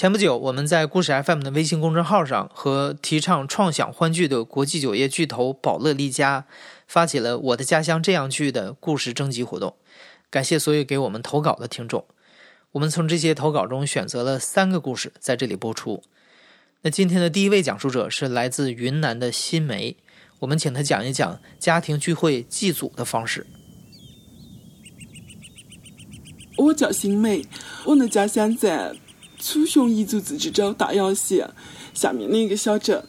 前不久，我们在故事 FM 的微信公众号上和提倡创想欢聚的国际酒业巨头宝乐丽家发起了“我的家乡这样聚”的故事征集活动。感谢所有给我们投稿的听众，我们从这些投稿中选择了三个故事在这里播出。那今天的第一位讲述者是来自云南的新梅，我们请他讲一讲家庭聚会祭祖的方式。我叫新梅，我的家乡在楚雄彝族自治州大阳县下面的一个小镇，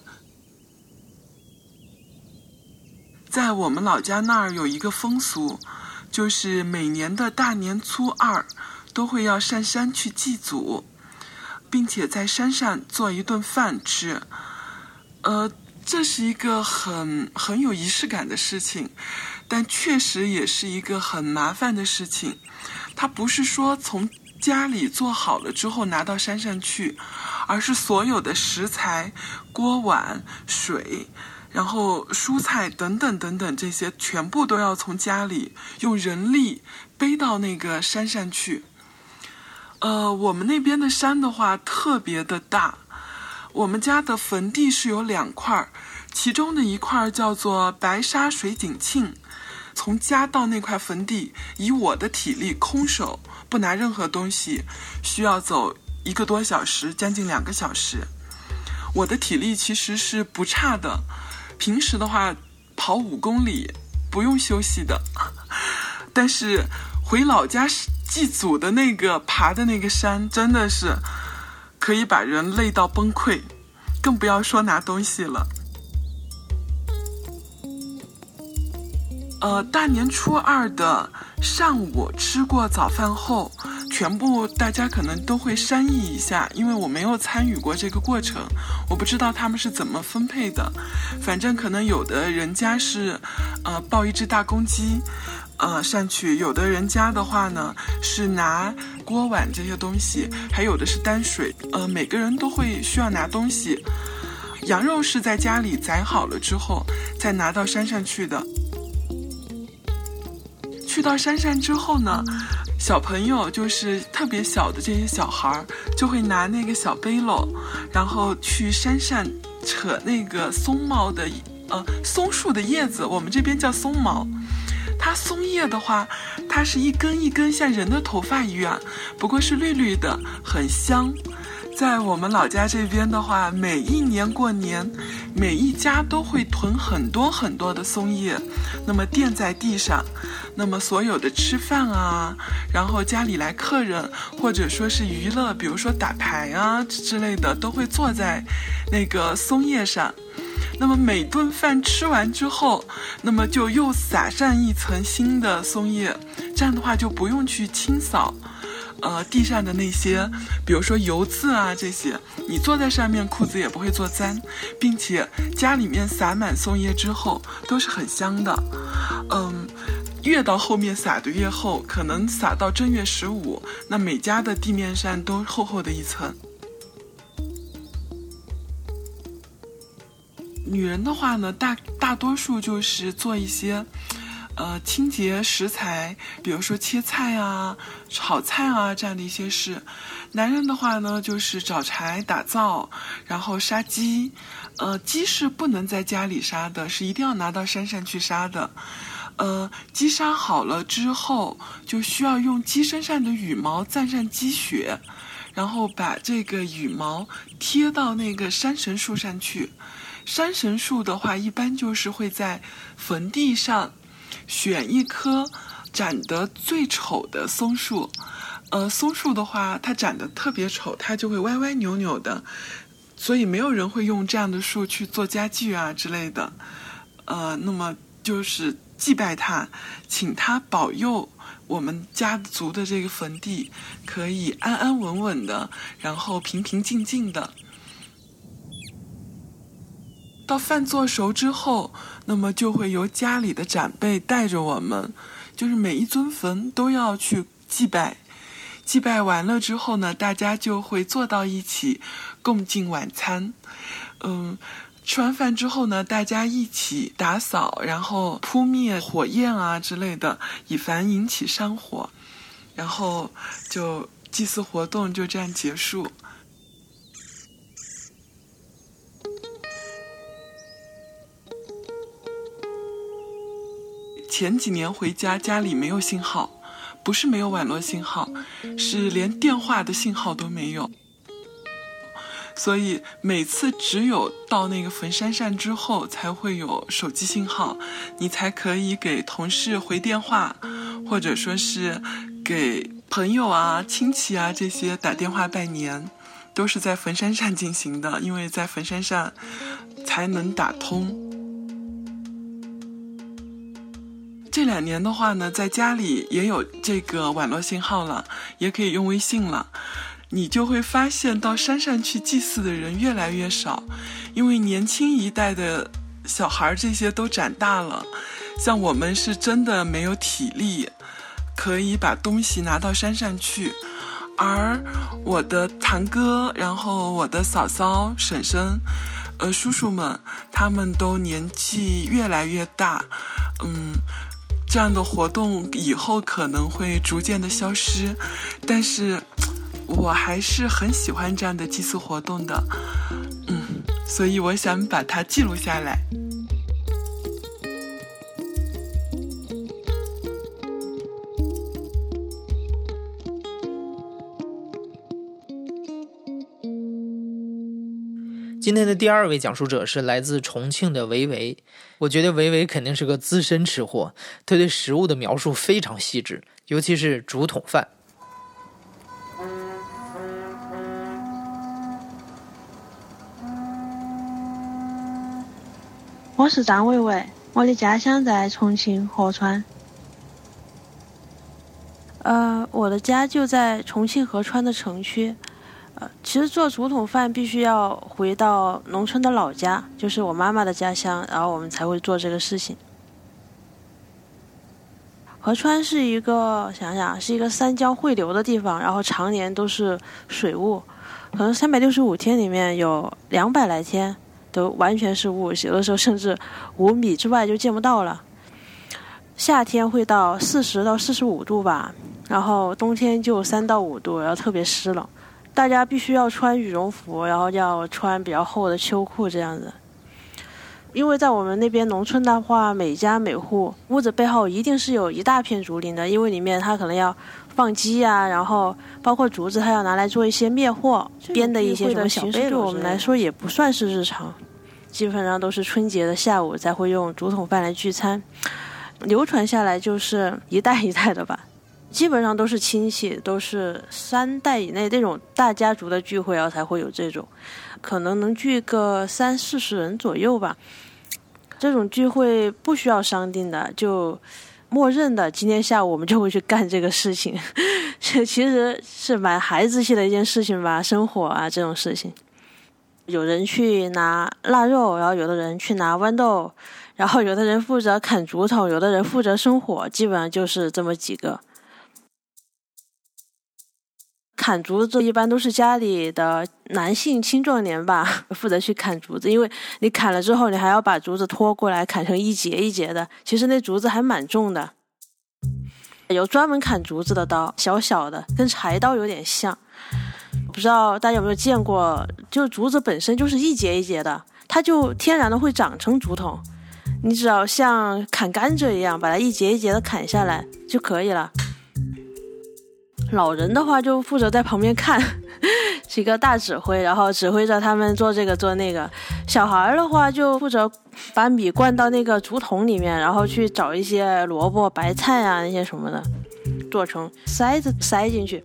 在我们老家那儿有一个风俗。就是每年的大年初二，都会要上山去祭祖，并且在山上做一顿饭吃。呃，这是一个很很有仪式感的事情，但确实也是一个很麻烦的事情。它不是说从家里做好了之后拿到山上去，而是所有的食材、锅碗、水。然后蔬菜等等等等这些全部都要从家里用人力背到那个山上去。呃，我们那边的山的话特别的大，我们家的坟地是有两块，其中的一块叫做白沙水景庆，从家到那块坟地，以我的体力空手不拿任何东西，需要走一个多小时，将近两个小时。我的体力其实是不差的。平时的话，跑五公里不用休息的，但是回老家祭祖的那个爬的那个山，真的是可以把人累到崩溃，更不要说拿东西了。呃，大年初二的上午吃过早饭后。全部大家可能都会商议一下，因为我没有参与过这个过程，我不知道他们是怎么分配的。反正可能有的人家是，呃，抱一只大公鸡，呃，上去；有的人家的话呢是拿锅碗这些东西，还有的是担水。呃，每个人都会需要拿东西。羊肉是在家里宰好了之后再拿到山上去的。去到山上之后呢？小朋友就是特别小的这些小孩儿，就会拿那个小背篓，然后去山上扯那个松毛的，呃，松树的叶子，我们这边叫松毛。它松叶的话，它是一根一根像人的头发一样，不过是绿绿的，很香。在我们老家这边的话，每一年过年，每一家都会囤很多很多的松叶，那么垫在地上，那么所有的吃饭啊，然后家里来客人或者说是娱乐，比如说打牌啊之类的，都会坐在那个松叶上。那么每顿饭吃完之后，那么就又撒上一层新的松叶，这样的话就不用去清扫。呃，地上的那些，比如说油渍啊，这些，你坐在上面，裤子也不会做脏，并且家里面撒满松叶之后都是很香的。嗯，越到后面撒的越厚，可能撒到正月十五，那每家的地面上都厚厚的一层。女人的话呢，大大多数就是做一些。呃，清洁食材，比如说切菜啊、炒菜啊这样的一些事。男人的话呢，就是找柴打灶，然后杀鸡。呃，鸡是不能在家里杀的，是一定要拿到山上去杀的。呃，鸡杀好了之后，就需要用鸡身上的羽毛蘸上鸡血，然后把这个羽毛贴到那个山神树上去。山神树的话，一般就是会在坟地上。选一棵长得最丑的松树，呃，松树的话，它长得特别丑，它就会歪歪扭扭的，所以没有人会用这样的树去做家具啊之类的，呃，那么就是祭拜它，请它保佑我们家族的这个坟地可以安安稳稳的，然后平平静静的。到饭做熟之后，那么就会由家里的长辈带着我们，就是每一尊坟都要去祭拜。祭拜完了之后呢，大家就会坐到一起共进晚餐。嗯，吃完饭之后呢，大家一起打扫，然后扑灭火焰啊之类的，以防引起山火。然后就祭祀活动就这样结束。前几年回家，家里没有信号，不是没有网络信号，是连电话的信号都没有。所以每次只有到那个坟山上之后，才会有手机信号，你才可以给同事回电话，或者说是给朋友啊、亲戚啊这些打电话拜年，都是在坟山上进行的，因为在坟山上才能打通。这两年的话呢，在家里也有这个网络信号了，也可以用微信了。你就会发现到山上去祭祀的人越来越少，因为年轻一代的小孩这些都长大了，像我们是真的没有体力，可以把东西拿到山上去。而我的堂哥，然后我的嫂嫂、婶婶，呃，叔叔们，他们都年纪越来越大，嗯。这样的活动以后可能会逐渐的消失，但是我还是很喜欢这样的祭祀活动的，嗯，所以我想把它记录下来。今天的第二位讲述者是来自重庆的维维，我觉得维维肯定是个资深吃货，他对食物的描述非常细致，尤其是竹筒饭。我是张维维，我的家乡在重庆合川。呃，我的家就在重庆合川的城区。其实做竹筒饭必须要回到农村的老家，就是我妈妈的家乡，然后我们才会做这个事情。合川是一个想想是一个三江汇流的地方，然后常年都是水雾，可能三百六十五天里面有两百来天都完全是雾，有的时候甚至五米之外就见不到了。夏天会到四十到四十五度吧，然后冬天就三到五度，然后特别湿冷。大家必须要穿羽绒服，然后要穿比较厚的秋裤这样子。因为在我们那边农村的话，每家每户屋子背后一定是有一大片竹林的，因为里面它可能要放鸡啊，然后包括竹子，它要拿来做一些灭火编的一些什么小被对我们来说也不算是日常，基本上都是春节的下午才会用竹筒饭来聚餐，流传下来就是一代一代的吧。基本上都是亲戚，都是三代以内这种大家族的聚会，然后才会有这种，可能能聚个三四十人左右吧。这种聚会不需要商定的，就默认的今天下午我们就会去干这个事情。这 其实是蛮孩子气的一件事情吧，生火啊这种事情。有人去拿腊肉，然后有的人去拿豌豆，然后有的人负责砍竹筒，有的人负责生火，基本上就是这么几个。砍竹子一般都是家里的男性青壮年吧，负责去砍竹子，因为你砍了之后，你还要把竹子拖过来砍成一节一节的，其实那竹子还蛮重的。有专门砍竹子的刀，小小的，跟柴刀有点像。不知道大家有没有见过？就竹子本身就是一节一节的，它就天然的会长成竹筒。你只要像砍甘蔗一样，把它一节一节的砍下来就可以了。老人的话就负责在旁边看，是一个大指挥，然后指挥着他们做这个做那个。小孩的话就负责把米灌到那个竹筒里面，然后去找一些萝卜、白菜啊那些什么的，做成塞子塞进去。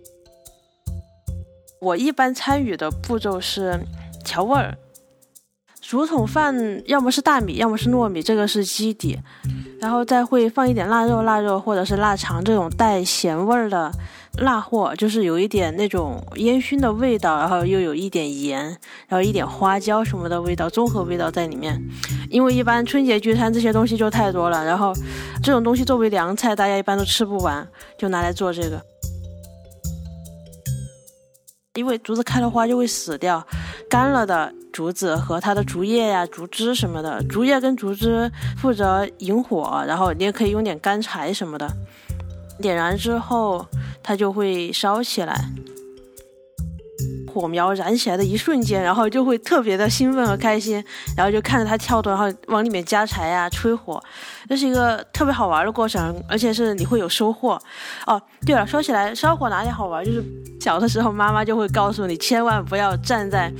我一般参与的步骤是调味儿。竹筒饭要么是大米，要么是糯米，这个是基底，然后再会放一点腊肉、腊肉或者是腊肠这种带咸味儿的。辣货，就是有一点那种烟熏的味道，然后又有一点盐，然后一点花椒什么的味道，综合味道在里面。因为一般春节聚餐这些东西就太多了，然后这种东西作为凉菜，大家一般都吃不完，就拿来做这个。因为竹子开了花就会死掉，干了的竹子和它的竹叶呀、竹枝什么的，竹叶跟竹枝负责引火，然后你也可以用点干柴什么的，点燃之后它就会烧起来。火苗燃起来的一瞬间，然后就会特别的兴奋和开心，然后就看着它跳动，然后往里面加柴呀、吹火，这是一个特别好玩的过程，而且是你会有收获。哦，对了，说起来烧火哪里好玩，就是小的时候妈妈就会告诉你，千万不要站在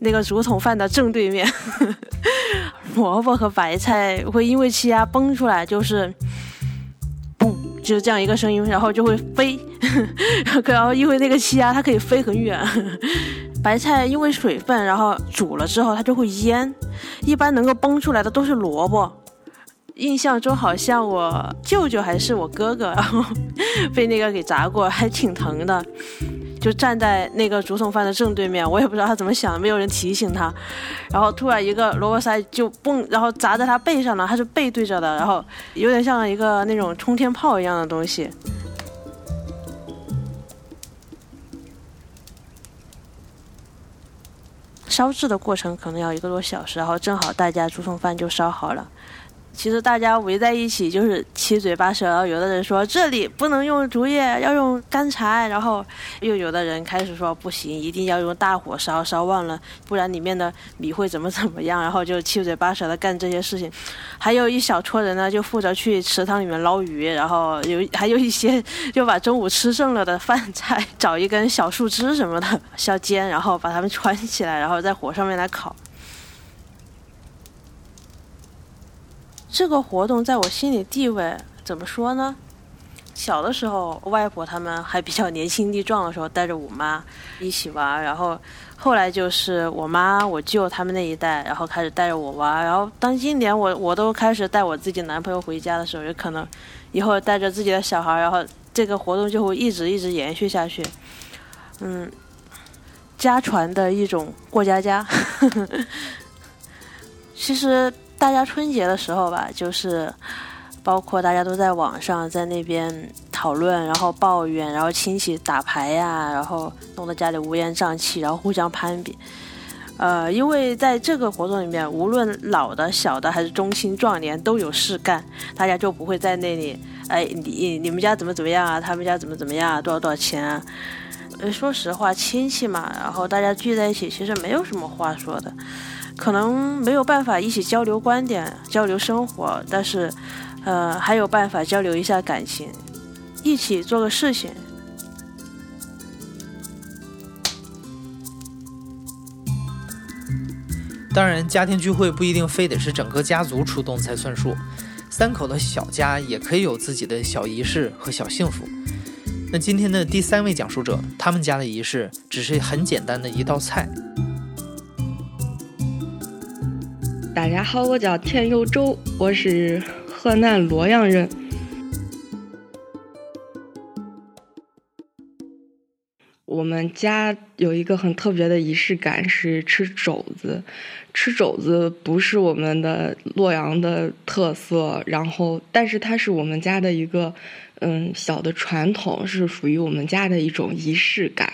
那个竹筒饭的正对面，萝卜和白菜会因为气压崩出来，就是。就是这样一个声音，然后就会飞，然后因为那个气压，它可以飞很远。白菜因为水分，然后煮了之后它就会腌。一般能够崩出来的都是萝卜。印象中好像我舅舅还是我哥哥，然后 被那个给砸过，还挺疼的。就站在那个竹筒饭的正对面，我也不知道他怎么想，没有人提醒他。然后突然一个萝卜塞就蹦，然后砸在他背上了，他是背对着的，然后有点像一个那种冲天炮一样的东西。烧制的过程可能要一个多小时，然后正好大家竹筒饭就烧好了。其实大家围在一起就是七嘴八舌，然后有的人说这里不能用竹叶，要用干柴，然后又有的人开始说不行，一定要用大火烧，烧旺了，不然里面的米会怎么怎么样，然后就七嘴八舌的干这些事情。还有一小撮人呢，就负责去池塘里面捞鱼，然后有还有一些就把中午吃剩了的饭菜找一根小树枝什么的削尖，然后把它们穿起来，然后在火上面来烤。这个活动在我心里地位怎么说呢？小的时候，外婆他们还比较年轻力壮的时候，带着我妈一起玩。然后后来就是我妈、我舅他们那一代，然后开始带着我玩。然后当今年我我都开始带我自己男朋友回家的时候，有可能以后带着自己的小孩，然后这个活动就会一直一直延续下去。嗯，家传的一种过家家。其实。大家春节的时候吧，就是包括大家都在网上在那边讨论，然后抱怨，然后亲戚打牌呀，然后弄得家里乌烟瘴气，然后互相攀比。呃，因为在这个活动里面，无论老的、小的还是中青壮年都有事干，大家就不会在那里，哎，你你们家怎么怎么样啊？他们家怎么怎么样啊？多少多少钱啊？呃，说实话，亲戚嘛，然后大家聚在一起，其实没有什么话说的。可能没有办法一起交流观点、交流生活，但是，呃，还有办法交流一下感情，一起做个事情。当然，家庭聚会不一定非得是整个家族出动才算数，三口的小家也可以有自己的小仪式和小幸福。那今天的第三位讲述者，他们家的仪式只是很简单的一道菜。大家好，我叫田有洲，我是河南洛阳人。我们家有一个很特别的仪式感，是吃肘子。吃肘子不是我们的洛阳的特色，然后，但是它是我们家的一个。嗯，小的传统是属于我们家的一种仪式感。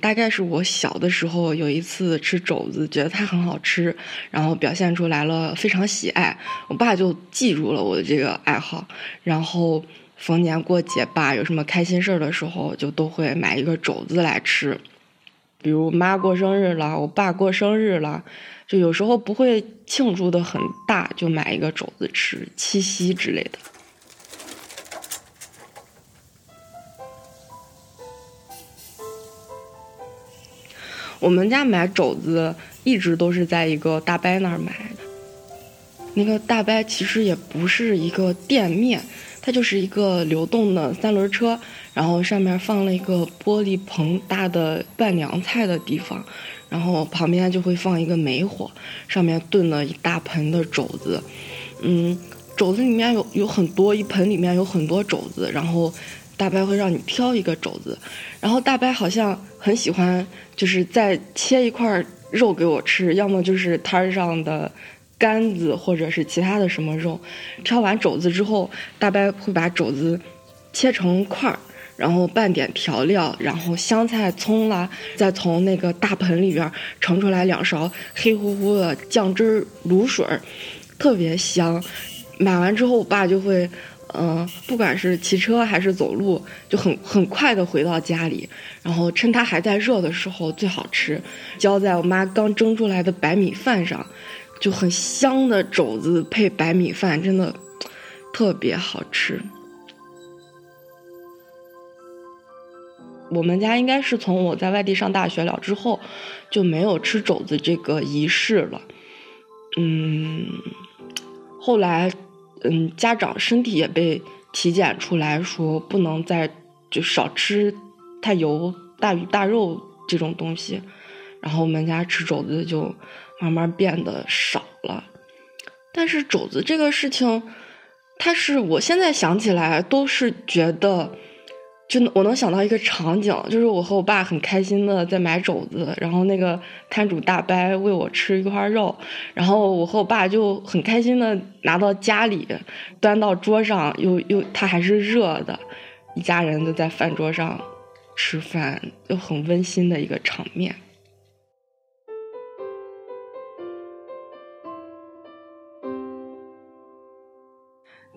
大概是我小的时候有一次吃肘子，觉得它很好吃，然后表现出来了非常喜爱。我爸就记住了我的这个爱好，然后逢年过节吧，有什么开心事儿的时候，就都会买一个肘子来吃。比如妈过生日了，我爸过生日了，就有时候不会庆祝的很大，就买一个肘子吃，七夕之类的。我们家买肘子一直都是在一个大伯那儿买的，那个大伯其实也不是一个店面，它就是一个流动的三轮车，然后上面放了一个玻璃棚大的拌凉菜的地方，然后旁边就会放一个煤火，上面炖了一大盆的肘子，嗯，肘子里面有有很多，一盆里面有很多肘子，然后。大伯会让你挑一个肘子，然后大伯好像很喜欢，就是再切一块肉给我吃，要么就是摊上的杆子，或者是其他的什么肉。挑完肘子之后，大伯会把肘子切成块儿，然后拌点调料，然后香菜、葱啦，再从那个大盆里边盛出来两勺黑乎乎的酱汁卤水，特别香。买完之后，我爸就会。嗯，不管是骑车还是走路，就很很快的回到家里，然后趁它还在热的时候最好吃，浇在我妈刚蒸出来的白米饭上，就很香的肘子配白米饭，真的特别好吃。我们家应该是从我在外地上大学了之后，就没有吃肘子这个仪式了。嗯，后来。嗯，家长身体也被体检出来说不能再就少吃太油、大鱼大肉这种东西，然后我们家吃肘子就慢慢变得少了。但是肘子这个事情，它是我现在想起来都是觉得。就我能想到一个场景，就是我和我爸很开心的在买肘子，然后那个摊主大伯喂我吃一块肉，然后我和我爸就很开心的拿到家里，端到桌上，又又它还是热的，一家人都在饭桌上吃饭，就很温馨的一个场面。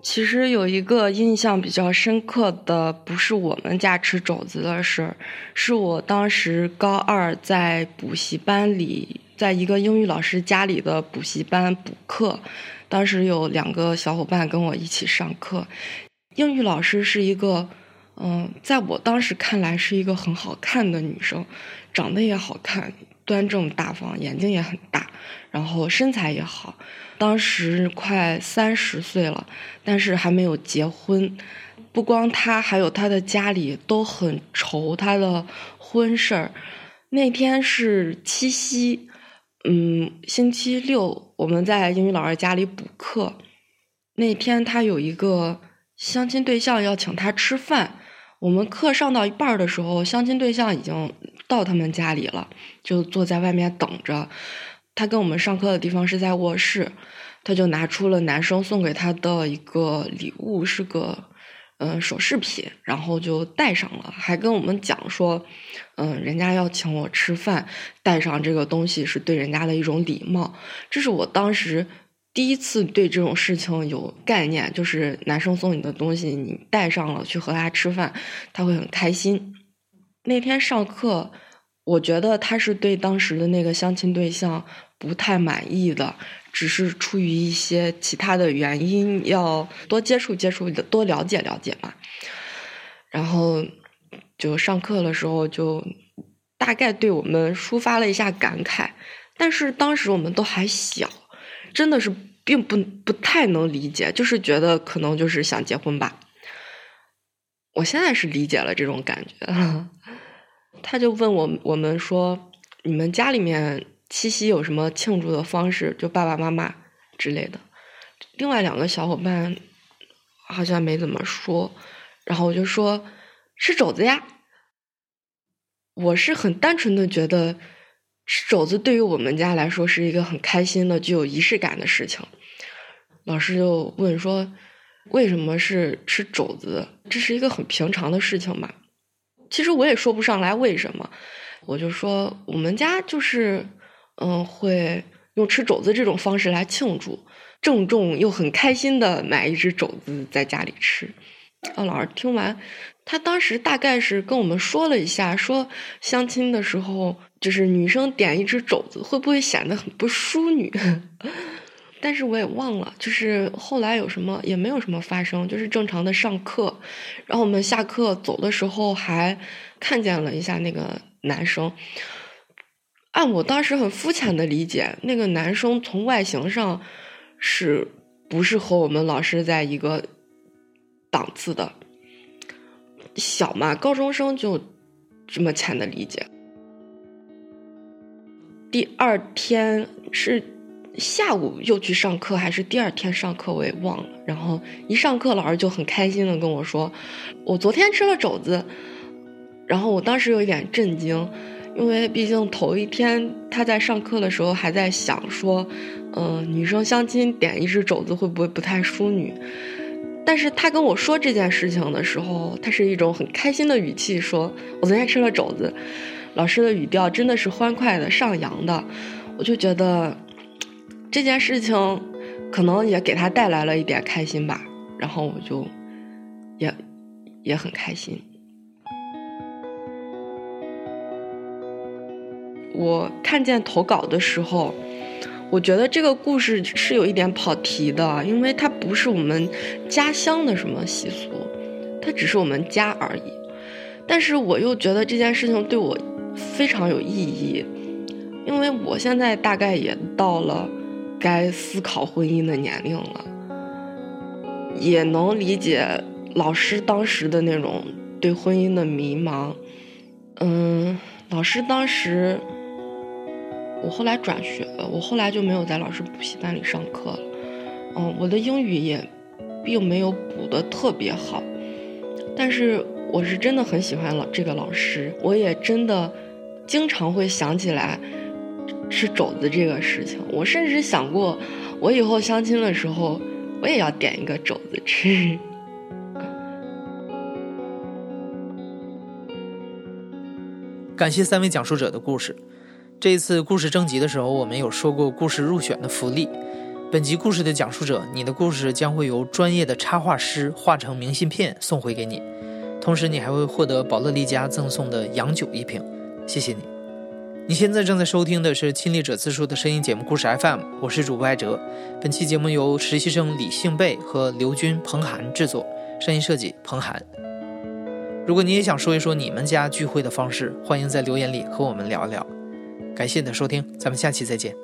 其实有一个印象比较深刻的，不是我们家吃肘子的事儿，是我当时高二在补习班里，在一个英语老师家里的补习班补课，当时有两个小伙伴跟我一起上课，英语老师是一个，嗯，在我当时看来是一个很好看的女生，长得也好看，端正大方，眼睛也很大，然后身材也好。当时快三十岁了，但是还没有结婚。不光他，还有他的家里都很愁他的婚事儿。那天是七夕，嗯，星期六，我们在英语老师家里补课。那天他有一个相亲对象要请他吃饭。我们课上到一半的时候，相亲对象已经到他们家里了，就坐在外面等着。他跟我们上课的地方是在卧室，他就拿出了男生送给他的一个礼物，是个嗯首饰品，然后就戴上了，还跟我们讲说，嗯，人家要请我吃饭，戴上这个东西是对人家的一种礼貌。这是我当时第一次对这种事情有概念，就是男生送你的东西，你带上了去和他吃饭，他会很开心。那天上课，我觉得他是对当时的那个相亲对象。不太满意的，只是出于一些其他的原因，要多接触接触，多了解了解嘛。然后就上课的时候，就大概对我们抒发了一下感慨。但是当时我们都还小，真的是并不不太能理解，就是觉得可能就是想结婚吧。我现在是理解了这种感觉。他就问我我们说：“你们家里面？”七夕有什么庆祝的方式？就爸爸妈妈之类的。另外两个小伙伴好像没怎么说，然后我就说吃肘子呀。我是很单纯的觉得吃肘子对于我们家来说是一个很开心的、具有仪式感的事情。老师就问说：“为什么是吃肘子？这是一个很平常的事情嘛？”其实我也说不上来为什么，我就说我们家就是。嗯，会用吃肘子这种方式来庆祝，郑重又很开心的买一只肘子在家里吃。啊，老师听完，他当时大概是跟我们说了一下，说相亲的时候，就是女生点一只肘子会不会显得很不淑女？但是我也忘了，就是后来有什么也没有什么发生，就是正常的上课。然后我们下课走的时候还看见了一下那个男生。按我当时很肤浅的理解，那个男生从外形上是不是和我们老师在一个档次的？小嘛，高中生就这么浅的理解。第二天是下午又去上课，还是第二天上课，我也忘了。然后一上课，老师就很开心的跟我说：“我昨天吃了肘子。”然后我当时有一点震惊，因为毕竟头一天他在上课的时候还在想说：“嗯，女生相亲点一只肘子会不会不太淑女？”但是他跟我说这件事情的时候，他是一种很开心的语气说：“我昨天吃了肘子。”老师的语调真的是欢快的、上扬的，我就觉得这件事情可能也给他带来了一点开心吧，然后我就也也很开心。我看见投稿的时候，我觉得这个故事是有一点跑题的，因为它不是我们家乡的什么习俗，它只是我们家而已。但是我又觉得这件事情对我。非常有意义，因为我现在大概也到了该思考婚姻的年龄了，也能理解老师当时的那种对婚姻的迷茫。嗯，老师当时，我后来转学了，我后来就没有在老师补习班里上课了。嗯，我的英语也并没有补的特别好，但是。我是真的很喜欢老这个老师，我也真的经常会想起来吃肘子这个事情。我甚至想过，我以后相亲的时候，我也要点一个肘子吃。感谢三位讲述者的故事。这一次故事征集的时候，我们有说过故事入选的福利。本集故事的讲述者，你的故事将会由专业的插画师画成明信片送回给你。同时，你还会获得宝乐利家赠送的洋酒一瓶，谢谢你。你现在正在收听的是亲历者自述的声音节目故事 FM，我是主播艾哲。本期节目由实习生李幸贝和刘军、彭涵制作，声音设计彭涵。如果你也想说一说你们家聚会的方式，欢迎在留言里和我们聊一聊。感谢你的收听，咱们下期再见。